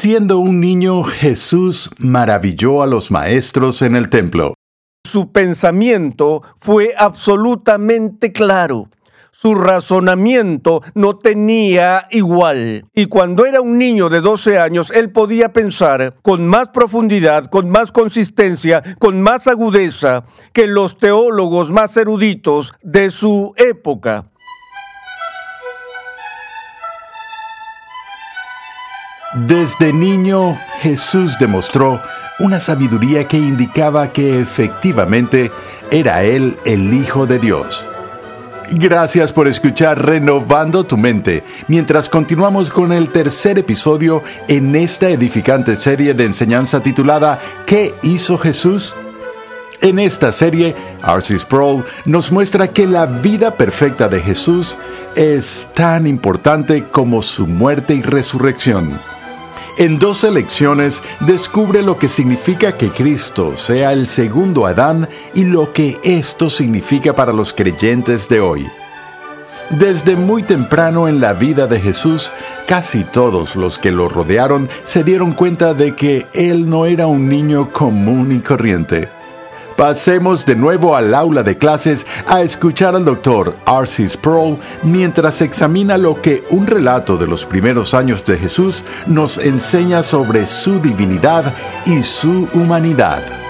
Siendo un niño, Jesús maravilló a los maestros en el templo. Su pensamiento fue absolutamente claro. Su razonamiento no tenía igual. Y cuando era un niño de 12 años, él podía pensar con más profundidad, con más consistencia, con más agudeza que los teólogos más eruditos de su época. Desde niño, Jesús demostró una sabiduría que indicaba que efectivamente era Él el Hijo de Dios. Gracias por escuchar Renovando tu Mente, mientras continuamos con el tercer episodio en esta edificante serie de enseñanza titulada ¿Qué hizo Jesús? En esta serie, R.C. Sproul nos muestra que la vida perfecta de Jesús es tan importante como su muerte y resurrección. En dos lecciones descubre lo que significa que Cristo sea el segundo Adán y lo que esto significa para los creyentes de hoy. Desde muy temprano en la vida de Jesús, casi todos los que lo rodearon se dieron cuenta de que Él no era un niño común y corriente. Pasemos de nuevo al aula de clases a escuchar al doctor R.C. Sproul mientras examina lo que un relato de los primeros años de Jesús nos enseña sobre su divinidad y su humanidad.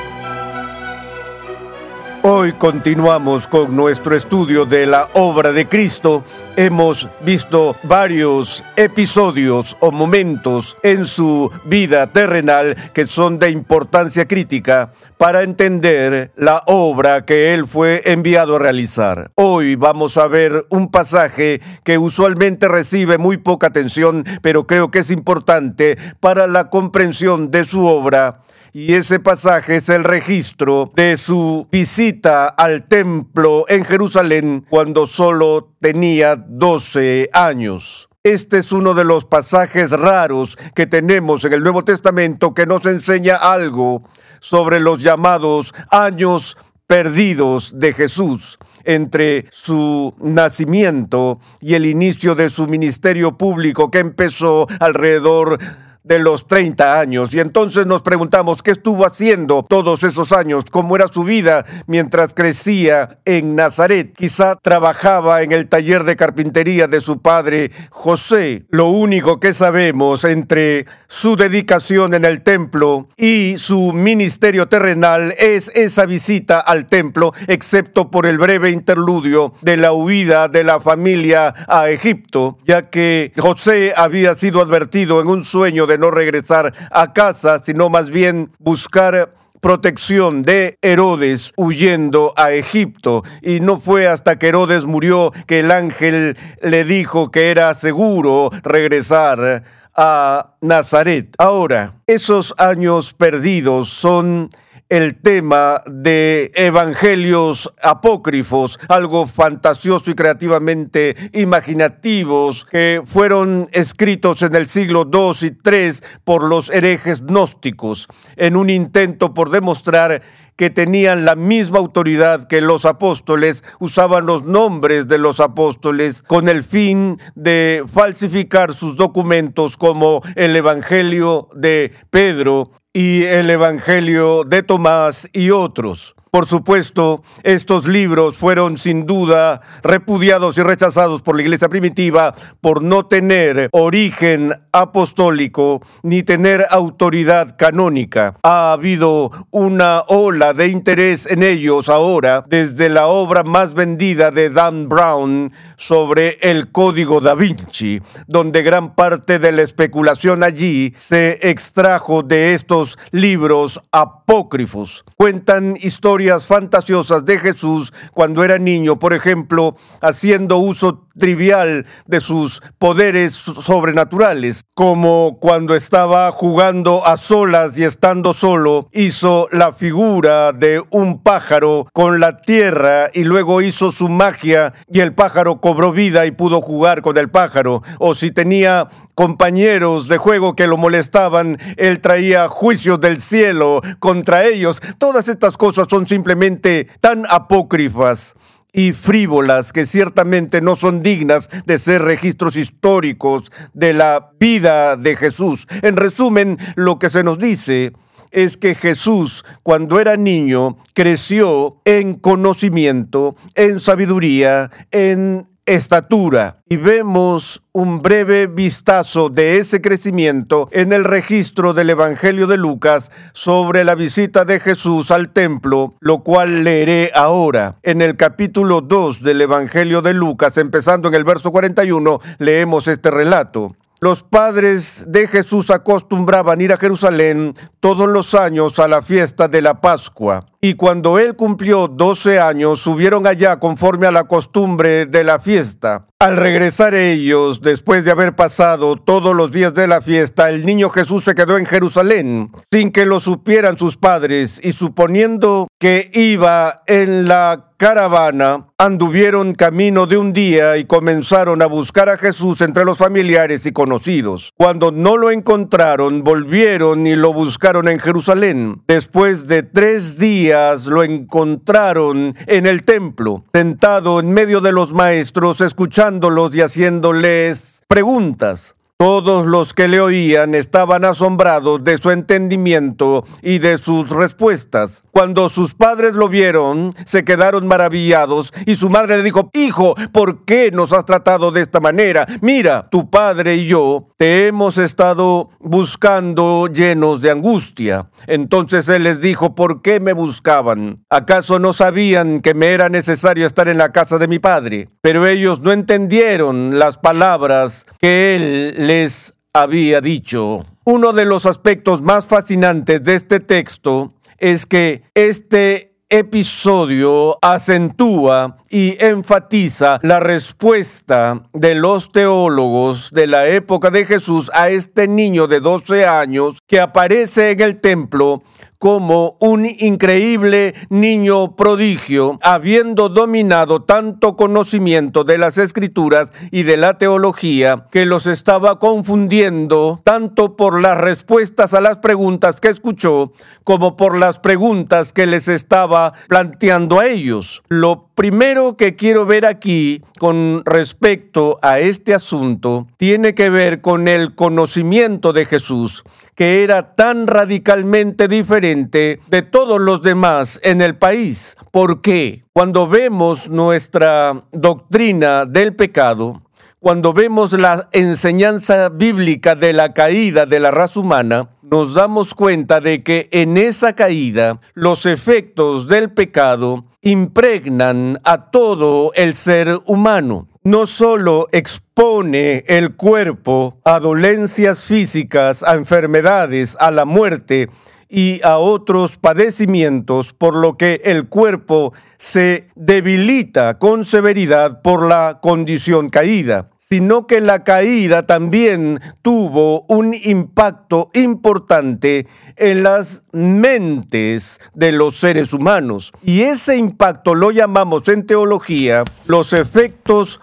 Hoy continuamos con nuestro estudio de la obra de Cristo. Hemos visto varios episodios o momentos en su vida terrenal que son de importancia crítica para entender la obra que él fue enviado a realizar. Hoy vamos a ver un pasaje que usualmente recibe muy poca atención, pero creo que es importante para la comprensión de su obra y ese pasaje es el registro de su visita al templo en Jerusalén cuando solo tenía 12 años. Este es uno de los pasajes raros que tenemos en el Nuevo Testamento que nos enseña algo sobre los llamados años perdidos de Jesús entre su nacimiento y el inicio de su ministerio público que empezó alrededor de los 30 años. Y entonces nos preguntamos qué estuvo haciendo todos esos años, cómo era su vida mientras crecía en Nazaret. Quizá trabajaba en el taller de carpintería de su padre José. Lo único que sabemos entre su dedicación en el templo y su ministerio terrenal es esa visita al templo, excepto por el breve interludio de la huida de la familia a Egipto, ya que José había sido advertido en un sueño de no regresar a casa, sino más bien buscar protección de Herodes huyendo a Egipto. Y no fue hasta que Herodes murió que el ángel le dijo que era seguro regresar a Nazaret. Ahora, esos años perdidos son el tema de evangelios apócrifos, algo fantasioso y creativamente imaginativos, que fueron escritos en el siglo II y III por los herejes gnósticos, en un intento por demostrar que tenían la misma autoridad que los apóstoles, usaban los nombres de los apóstoles con el fin de falsificar sus documentos como el Evangelio de Pedro y el Evangelio de Tomás y otros. Por supuesto, estos libros fueron sin duda repudiados y rechazados por la iglesia primitiva por no tener origen apostólico ni tener autoridad canónica. Ha habido una ola de interés en ellos ahora desde la obra más vendida de Dan Brown sobre el Código da Vinci, donde gran parte de la especulación allí se extrajo de estos libros apócrifos. Cuentan historias fantasiosas de Jesús cuando era niño, por ejemplo, haciendo uso trivial de sus poderes sobrenaturales, como cuando estaba jugando a solas y estando solo, hizo la figura de un pájaro con la tierra y luego hizo su magia y el pájaro cobró vida y pudo jugar con el pájaro, o si tenía compañeros de juego que lo molestaban, él traía juicios del cielo contra ellos. Todas estas cosas son simplemente tan apócrifas y frívolas que ciertamente no son dignas de ser registros históricos de la vida de Jesús. En resumen, lo que se nos dice es que Jesús, cuando era niño, creció en conocimiento, en sabiduría, en estatura. Y vemos un breve vistazo de ese crecimiento en el registro del Evangelio de Lucas sobre la visita de Jesús al templo, lo cual leeré ahora. En el capítulo 2 del Evangelio de Lucas, empezando en el verso 41, leemos este relato. Los padres de Jesús acostumbraban ir a Jerusalén todos los años a la fiesta de la Pascua. Y cuando él cumplió doce años, subieron allá conforme a la costumbre de la fiesta. Al regresar ellos, después de haber pasado todos los días de la fiesta, el niño Jesús se quedó en Jerusalén, sin que lo supieran sus padres, y suponiendo que iba en la caravana, anduvieron camino de un día y comenzaron a buscar a Jesús entre los familiares y conocidos. Cuando no lo encontraron, volvieron y lo buscaron en Jerusalén. Después de tres días lo encontraron en el templo, sentado en medio de los maestros, escuchando y haciéndoles preguntas. Todos los que le oían estaban asombrados de su entendimiento y de sus respuestas. Cuando sus padres lo vieron, se quedaron maravillados y su madre le dijo, Hijo, ¿por qué nos has tratado de esta manera? Mira, tu padre y yo te hemos estado buscando llenos de angustia. Entonces él les dijo, ¿por qué me buscaban? ¿Acaso no sabían que me era necesario estar en la casa de mi padre? Pero ellos no entendieron las palabras que él les había dicho. Uno de los aspectos más fascinantes de este texto es que este episodio acentúa y enfatiza la respuesta de los teólogos de la época de Jesús a este niño de 12 años que aparece en el templo como un increíble niño prodigio, habiendo dominado tanto conocimiento de las escrituras y de la teología, que los estaba confundiendo tanto por las respuestas a las preguntas que escuchó, como por las preguntas que les estaba planteando a ellos. Lo primero que quiero ver aquí con respecto a este asunto tiene que ver con el conocimiento de Jesús, que era tan radicalmente diferente de todos los demás en el país. ¿Por qué? Cuando vemos nuestra doctrina del pecado, cuando vemos la enseñanza bíblica de la caída de la raza humana, nos damos cuenta de que en esa caída los efectos del pecado impregnan a todo el ser humano. No solo expone el cuerpo a dolencias físicas, a enfermedades, a la muerte, y a otros padecimientos, por lo que el cuerpo se debilita con severidad por la condición caída sino que la caída también tuvo un impacto importante en las mentes de los seres humanos. Y ese impacto lo llamamos en teología los efectos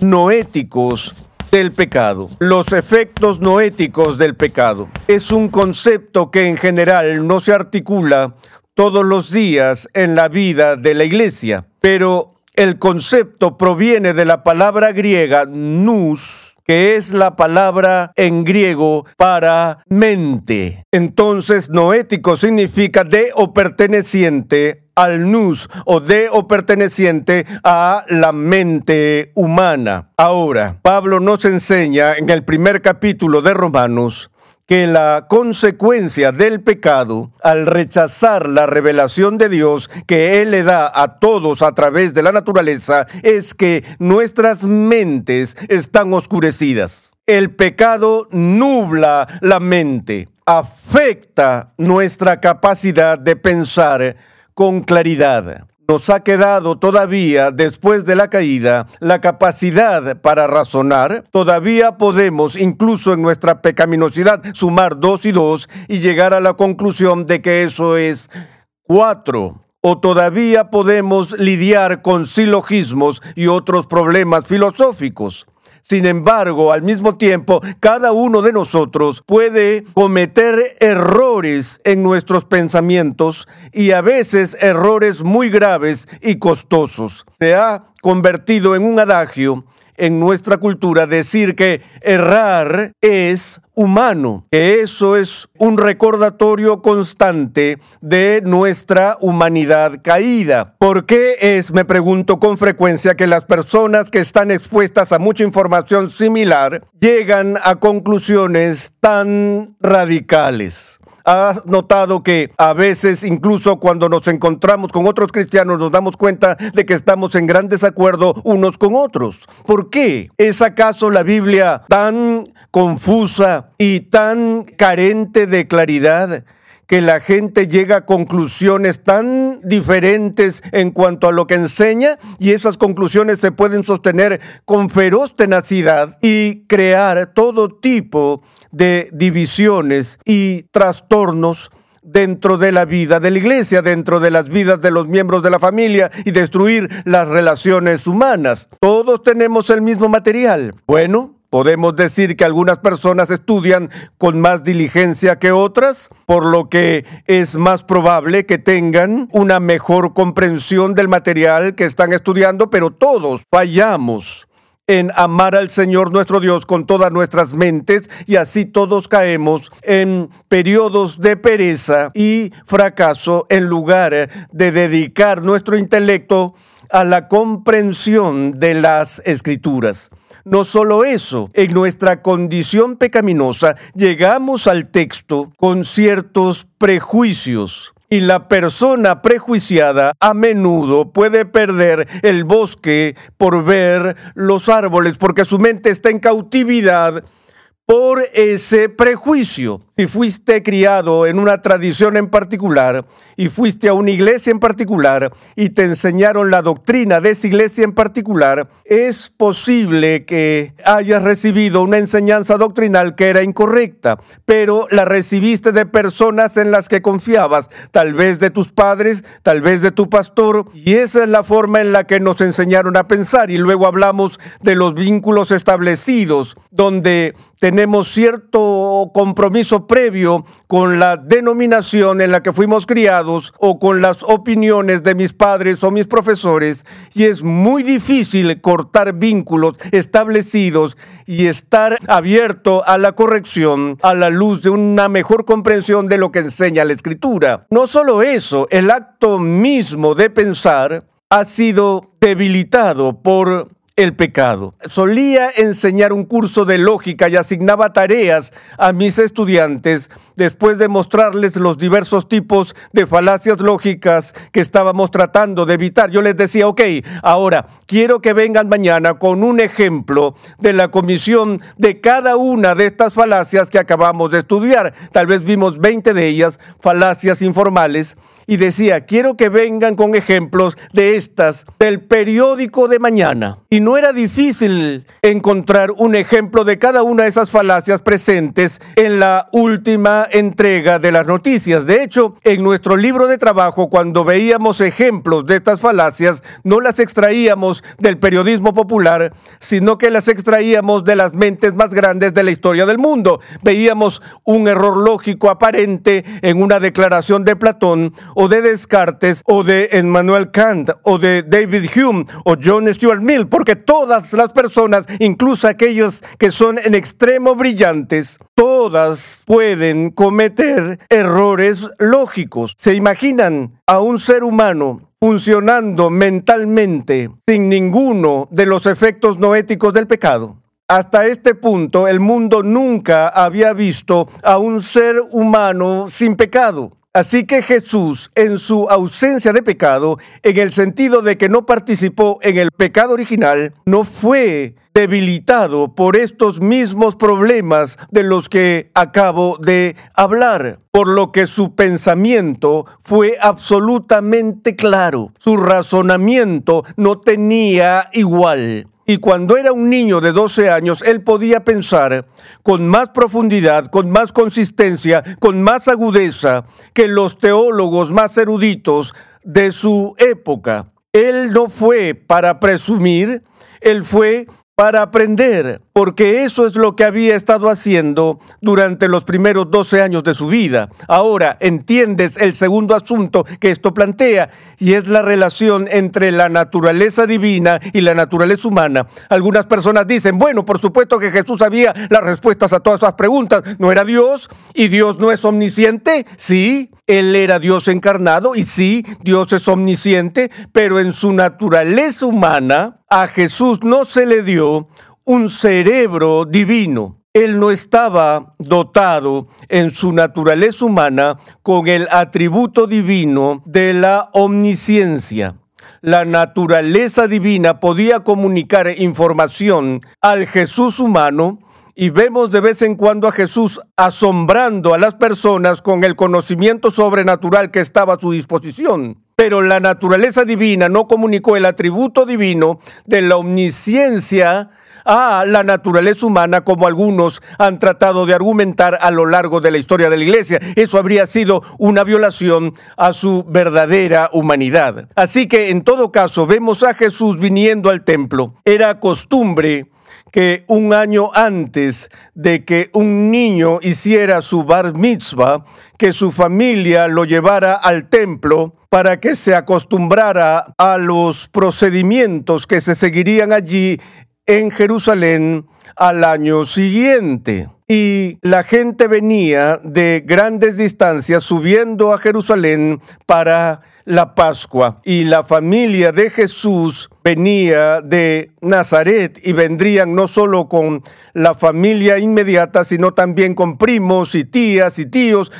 noéticos del pecado. Los efectos noéticos del pecado. Es un concepto que en general no se articula todos los días en la vida de la iglesia, pero el concepto proviene de la palabra griega nous, que es la palabra en griego para mente. Entonces, noético significa de o perteneciente al nous o de o perteneciente a la mente humana. Ahora, Pablo nos enseña en el primer capítulo de Romanos que la consecuencia del pecado, al rechazar la revelación de Dios que Él le da a todos a través de la naturaleza, es que nuestras mentes están oscurecidas. El pecado nubla la mente, afecta nuestra capacidad de pensar con claridad. Nos ha quedado todavía, después de la caída, la capacidad para razonar. Todavía podemos, incluso en nuestra pecaminosidad, sumar dos y dos y llegar a la conclusión de que eso es cuatro. O todavía podemos lidiar con silogismos y otros problemas filosóficos. Sin embargo, al mismo tiempo, cada uno de nosotros puede cometer errores en nuestros pensamientos y a veces errores muy graves y costosos. Se ha convertido en un adagio en nuestra cultura decir que errar es humano, que eso es un recordatorio constante de nuestra humanidad caída. ¿Por qué es, me pregunto con frecuencia, que las personas que están expuestas a mucha información similar llegan a conclusiones tan radicales? ¿Has notado que a veces, incluso cuando nos encontramos con otros cristianos, nos damos cuenta de que estamos en gran desacuerdo unos con otros? ¿Por qué? ¿Es acaso la Biblia tan confusa y tan carente de claridad? Que la gente llega a conclusiones tan diferentes en cuanto a lo que enseña y esas conclusiones se pueden sostener con feroz tenacidad y crear todo tipo de divisiones y trastornos dentro de la vida de la iglesia, dentro de las vidas de los miembros de la familia y destruir las relaciones humanas. Todos tenemos el mismo material. Bueno, Podemos decir que algunas personas estudian con más diligencia que otras, por lo que es más probable que tengan una mejor comprensión del material que están estudiando, pero todos fallamos en amar al Señor nuestro Dios con todas nuestras mentes y así todos caemos en periodos de pereza y fracaso en lugar de dedicar nuestro intelecto a la comprensión de las escrituras. No solo eso, en nuestra condición pecaminosa llegamos al texto con ciertos prejuicios. Y la persona prejuiciada a menudo puede perder el bosque por ver los árboles porque su mente está en cautividad por ese prejuicio. Si fuiste criado en una tradición en particular y fuiste a una iglesia en particular y te enseñaron la doctrina de esa iglesia en particular, es posible que hayas recibido una enseñanza doctrinal que era incorrecta, pero la recibiste de personas en las que confiabas, tal vez de tus padres, tal vez de tu pastor, y esa es la forma en la que nos enseñaron a pensar. Y luego hablamos de los vínculos establecidos, donde tenemos cierto compromiso previo con la denominación en la que fuimos criados o con las opiniones de mis padres o mis profesores y es muy difícil cortar vínculos establecidos y estar abierto a la corrección a la luz de una mejor comprensión de lo que enseña la escritura. No solo eso, el acto mismo de pensar ha sido debilitado por el pecado. Solía enseñar un curso de lógica y asignaba tareas a mis estudiantes después de mostrarles los diversos tipos de falacias lógicas que estábamos tratando de evitar. Yo les decía, ok, ahora quiero que vengan mañana con un ejemplo de la comisión de cada una de estas falacias que acabamos de estudiar. Tal vez vimos 20 de ellas, falacias informales y decía, quiero que vengan con ejemplos de estas del periódico de mañana. Y no era difícil encontrar un ejemplo de cada una de esas falacias presentes en la última entrega de las noticias. De hecho, en nuestro libro de trabajo, cuando veíamos ejemplos de estas falacias, no las extraíamos del periodismo popular, sino que las extraíamos de las mentes más grandes de la historia del mundo. Veíamos un error lógico aparente en una declaración de Platón o de Descartes o de Emmanuel Kant o de David Hume o John Stuart Mill, porque todas las personas, incluso aquellos que son en extremo brillantes, todas pueden cometer errores lógicos. ¿Se imaginan a un ser humano funcionando mentalmente sin ninguno de los efectos no éticos del pecado? Hasta este punto el mundo nunca había visto a un ser humano sin pecado. Así que Jesús, en su ausencia de pecado, en el sentido de que no participó en el pecado original, no fue debilitado por estos mismos problemas de los que acabo de hablar, por lo que su pensamiento fue absolutamente claro, su razonamiento no tenía igual. Y cuando era un niño de 12 años, él podía pensar con más profundidad, con más consistencia, con más agudeza que los teólogos más eruditos de su época. Él no fue para presumir, él fue para aprender, porque eso es lo que había estado haciendo durante los primeros 12 años de su vida. Ahora entiendes el segundo asunto que esto plantea, y es la relación entre la naturaleza divina y la naturaleza humana. Algunas personas dicen, bueno, por supuesto que Jesús sabía las respuestas a todas esas preguntas. ¿No era Dios? ¿Y Dios no es omnisciente? Sí, Él era Dios encarnado y sí, Dios es omnisciente, pero en su naturaleza humana a Jesús no se le dio un cerebro divino. Él no estaba dotado en su naturaleza humana con el atributo divino de la omnisciencia. La naturaleza divina podía comunicar información al Jesús humano y vemos de vez en cuando a Jesús asombrando a las personas con el conocimiento sobrenatural que estaba a su disposición. Pero la naturaleza divina no comunicó el atributo divino de la omnisciencia a la naturaleza humana como algunos han tratado de argumentar a lo largo de la historia de la iglesia. Eso habría sido una violación a su verdadera humanidad. Así que en todo caso vemos a Jesús viniendo al templo. Era costumbre que un año antes de que un niño hiciera su bar mitzvah, que su familia lo llevara al templo para que se acostumbrara a los procedimientos que se seguirían allí en Jerusalén al año siguiente. Y la gente venía de grandes distancias subiendo a Jerusalén para la Pascua. Y la familia de Jesús venía de Nazaret y vendrían no solo con la familia inmediata, sino también con primos y tías y tíos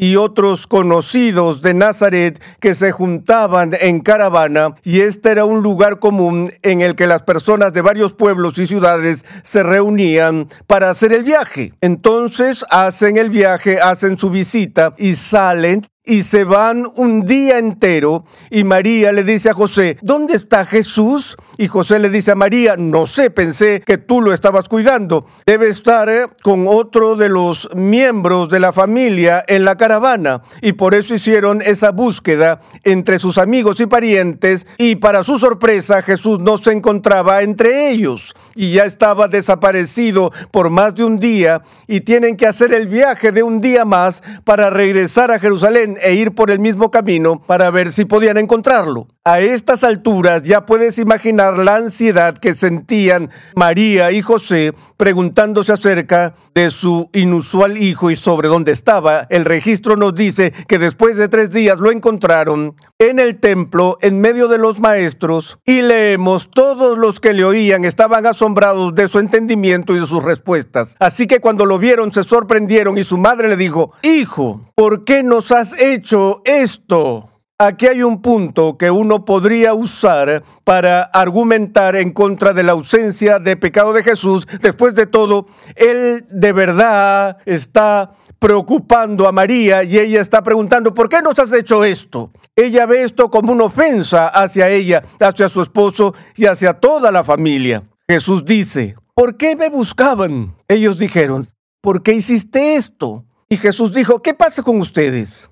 y otros conocidos de Nazaret que se juntaban en caravana y este era un lugar común en el que las personas de varios pueblos y ciudades se reunían para hacer el viaje. Entonces hacen el viaje, hacen su visita y salen y se van un día entero. Y María le dice a José, ¿dónde está Jesús? Y José le dice a María, no sé, pensé que tú lo estabas cuidando. Debe estar eh, con otro de los miembros de la familia en la caravana y por eso hicieron esa búsqueda entre sus amigos y parientes. Y para su sorpresa Jesús no se encontraba entre ellos. Y ya estaba desaparecido por más de un día. Y tienen que hacer el viaje de un día más para regresar a Jerusalén e ir por el mismo camino para ver si podían encontrarlo. A estas alturas ya puedes imaginar la ansiedad que sentían María y José preguntándose acerca de su inusual hijo y sobre dónde estaba. El registro nos dice que después de tres días lo encontraron en el templo en medio de los maestros y leemos todos los que le oían estaban asombrados de su entendimiento y de sus respuestas. Así que cuando lo vieron se sorprendieron y su madre le dijo, Hijo, ¿por qué nos has hecho esto? Aquí hay un punto que uno podría usar para argumentar en contra de la ausencia de pecado de Jesús. Después de todo, Él de verdad está preocupando a María y ella está preguntando, ¿por qué nos has hecho esto? Ella ve esto como una ofensa hacia ella, hacia su esposo y hacia toda la familia. Jesús dice, ¿por qué me buscaban? Ellos dijeron, ¿por qué hiciste esto? Y Jesús dijo, ¿qué pasa con ustedes?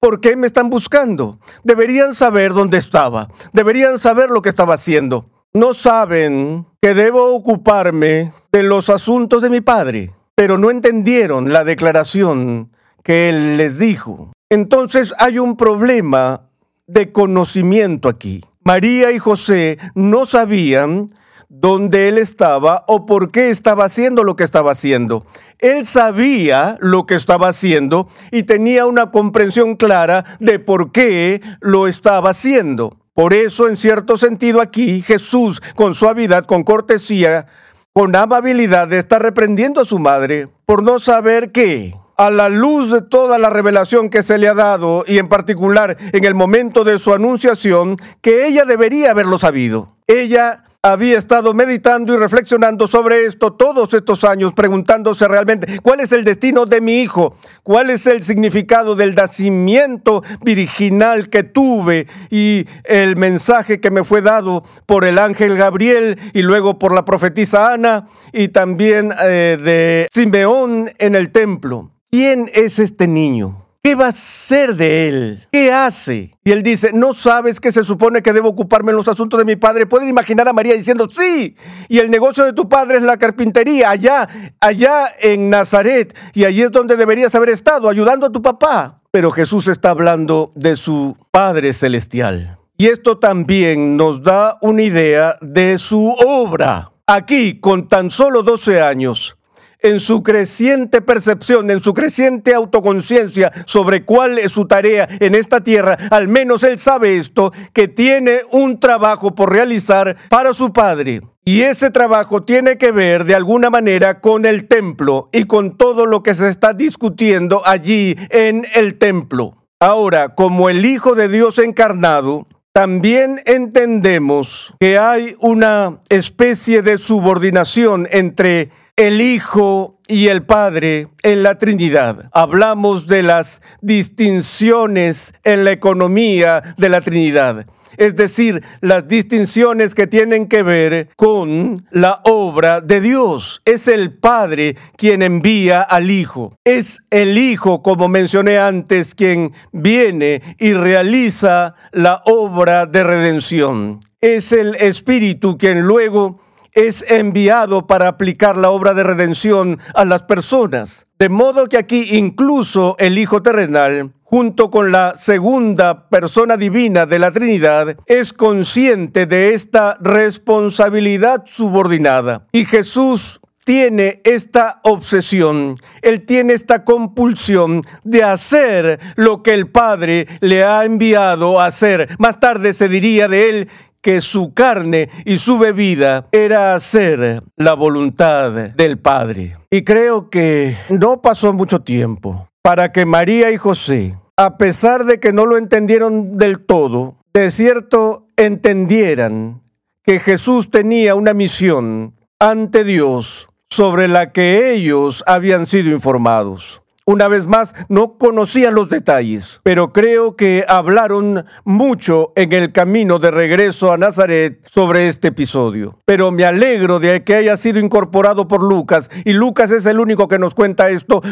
¿Por qué me están buscando? Deberían saber dónde estaba. Deberían saber lo que estaba haciendo. No saben que debo ocuparme de los asuntos de mi padre, pero no entendieron la declaración que él les dijo. Entonces hay un problema de conocimiento aquí. María y José no sabían dónde él estaba o por qué estaba haciendo lo que estaba haciendo. Él sabía lo que estaba haciendo y tenía una comprensión clara de por qué lo estaba haciendo. Por eso, en cierto sentido, aquí Jesús, con suavidad, con cortesía, con amabilidad, está reprendiendo a su madre por no saber qué a la luz de toda la revelación que se le ha dado y en particular en el momento de su anunciación, que ella debería haberlo sabido. Ella había estado meditando y reflexionando sobre esto todos estos años, preguntándose realmente cuál es el destino de mi hijo, cuál es el significado del nacimiento virginal que tuve y el mensaje que me fue dado por el ángel Gabriel y luego por la profetisa Ana y también eh, de Simeón en el templo. ¿Quién es este niño? ¿Qué va a ser de él? ¿Qué hace? Y él dice, ¿no sabes que se supone que debo ocuparme en los asuntos de mi padre? Pueden imaginar a María diciendo, sí, y el negocio de tu padre es la carpintería, allá, allá en Nazaret, y allí es donde deberías haber estado, ayudando a tu papá. Pero Jesús está hablando de su Padre Celestial. Y esto también nos da una idea de su obra. Aquí, con tan solo 12 años, en su creciente percepción, en su creciente autoconciencia sobre cuál es su tarea en esta tierra, al menos él sabe esto, que tiene un trabajo por realizar para su Padre. Y ese trabajo tiene que ver de alguna manera con el templo y con todo lo que se está discutiendo allí en el templo. Ahora, como el Hijo de Dios encarnado, también entendemos que hay una especie de subordinación entre el Hijo y el Padre en la Trinidad. Hablamos de las distinciones en la economía de la Trinidad es decir, las distinciones que tienen que ver con la obra de Dios. Es el Padre quien envía al Hijo. Es el Hijo, como mencioné antes, quien viene y realiza la obra de redención. Es el Espíritu quien luego es enviado para aplicar la obra de redención a las personas. De modo que aquí incluso el Hijo terrenal junto con la segunda persona divina de la Trinidad, es consciente de esta responsabilidad subordinada. Y Jesús tiene esta obsesión, él tiene esta compulsión de hacer lo que el Padre le ha enviado a hacer. Más tarde se diría de él que su carne y su bebida era hacer la voluntad del Padre. Y creo que no pasó mucho tiempo para que María y José, a pesar de que no lo entendieron del todo, de cierto entendieran que Jesús tenía una misión ante Dios sobre la que ellos habían sido informados. Una vez más, no conocían los detalles, pero creo que hablaron mucho en el camino de regreso a Nazaret sobre este episodio. Pero me alegro de que haya sido incorporado por Lucas, y Lucas es el único que nos cuenta esto,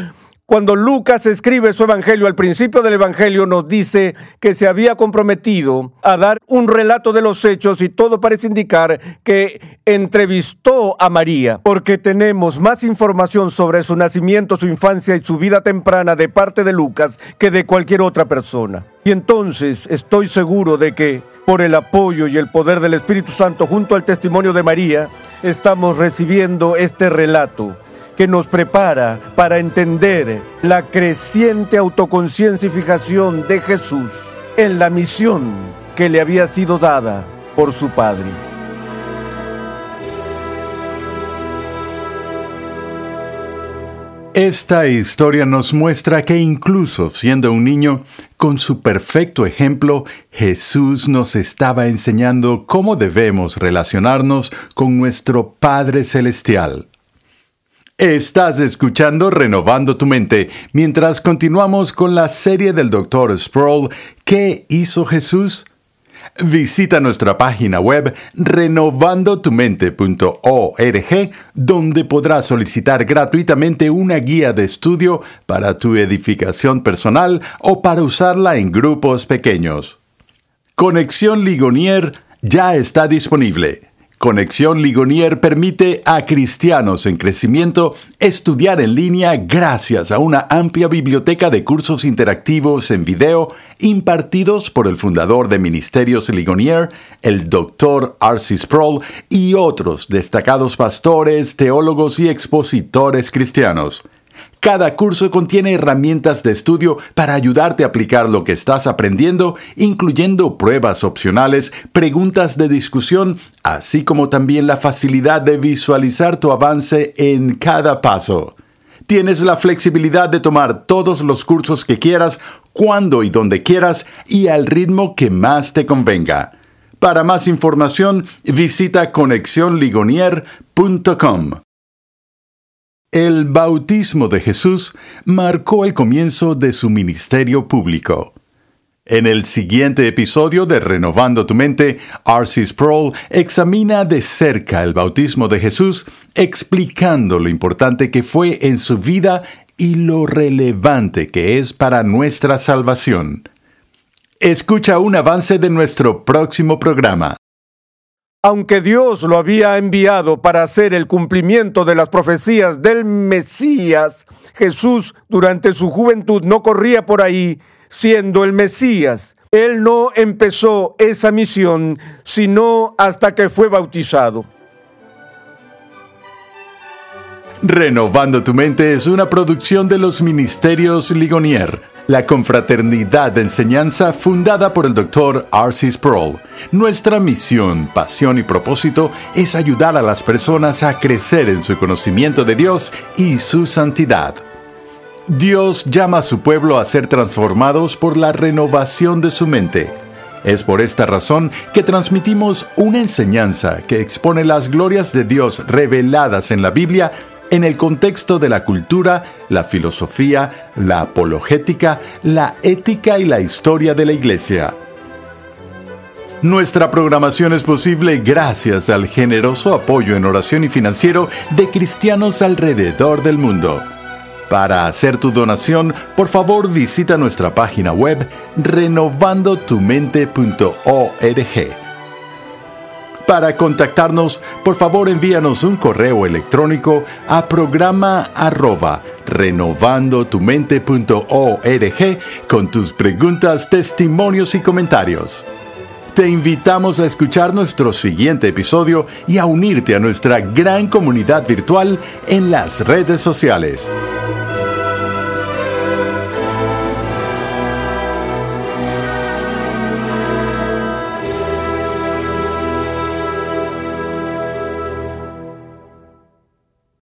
cuando Lucas escribe su evangelio, al principio del evangelio nos dice que se había comprometido a dar un relato de los hechos y todo parece indicar que entrevistó a María, porque tenemos más información sobre su nacimiento, su infancia y su vida temprana de parte de Lucas que de cualquier otra persona. Y entonces estoy seguro de que por el apoyo y el poder del Espíritu Santo junto al testimonio de María, estamos recibiendo este relato que nos prepara para entender la creciente autoconciencificación de Jesús en la misión que le había sido dada por su Padre. Esta historia nos muestra que incluso siendo un niño, con su perfecto ejemplo, Jesús nos estaba enseñando cómo debemos relacionarnos con nuestro Padre Celestial. Estás escuchando Renovando tu Mente mientras continuamos con la serie del Dr. Sproul ¿Qué hizo Jesús? Visita nuestra página web renovandotumente.org donde podrás solicitar gratuitamente una guía de estudio para tu edificación personal o para usarla en grupos pequeños. Conexión Ligonier ya está disponible. Conexión Ligonier permite a cristianos en crecimiento estudiar en línea gracias a una amplia biblioteca de cursos interactivos en video impartidos por el fundador de Ministerios Ligonier, el Dr. Arcis Sproul, y otros destacados pastores, teólogos y expositores cristianos. Cada curso contiene herramientas de estudio para ayudarte a aplicar lo que estás aprendiendo, incluyendo pruebas opcionales, preguntas de discusión, así como también la facilidad de visualizar tu avance en cada paso. Tienes la flexibilidad de tomar todos los cursos que quieras, cuando y donde quieras y al ritmo que más te convenga. Para más información, visita conexionligonier.com. El bautismo de Jesús marcó el comienzo de su ministerio público. En el siguiente episodio de Renovando tu Mente, R.C. Sproul examina de cerca el bautismo de Jesús, explicando lo importante que fue en su vida y lo relevante que es para nuestra salvación. Escucha un avance de nuestro próximo programa. Aunque Dios lo había enviado para hacer el cumplimiento de las profecías del Mesías, Jesús durante su juventud no corría por ahí siendo el Mesías. Él no empezó esa misión sino hasta que fue bautizado. Renovando tu mente es una producción de los Ministerios Ligonier, la confraternidad de enseñanza fundada por el Dr. Arcis Sproul. Nuestra misión, pasión y propósito es ayudar a las personas a crecer en su conocimiento de Dios y su santidad. Dios llama a su pueblo a ser transformados por la renovación de su mente. Es por esta razón que transmitimos una enseñanza que expone las glorias de Dios reveladas en la Biblia en el contexto de la cultura, la filosofía, la apologética, la ética y la historia de la Iglesia. Nuestra programación es posible gracias al generoso apoyo en oración y financiero de cristianos alrededor del mundo. Para hacer tu donación, por favor visita nuestra página web renovandotumente.org para contactarnos, por favor envíanos un correo electrónico a programa renovandotumente.org con tus preguntas, testimonios y comentarios. Te invitamos a escuchar nuestro siguiente episodio y a unirte a nuestra gran comunidad virtual en las redes sociales.